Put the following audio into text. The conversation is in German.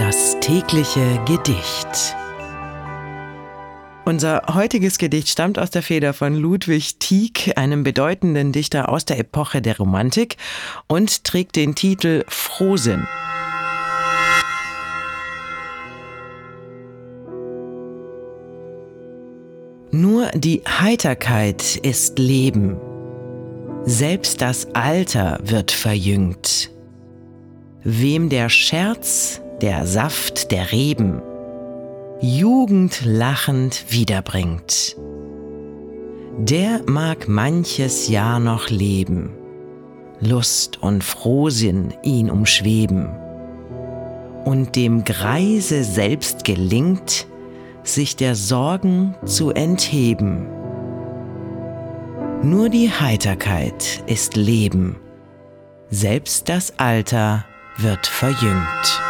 Das tägliche Gedicht. Unser heutiges Gedicht stammt aus der Feder von Ludwig Tieck, einem bedeutenden Dichter aus der Epoche der Romantik, und trägt den Titel Frohsinn. Nur die Heiterkeit ist Leben. Selbst das Alter wird verjüngt. Wem der Scherz, der Saft der Reben, Jugend lachend wiederbringt, der mag manches Jahr noch leben, Lust und Frohsinn ihn umschweben, und dem Greise selbst gelingt, sich der Sorgen zu entheben. Nur die Heiterkeit ist Leben, selbst das Alter wird verjüngt.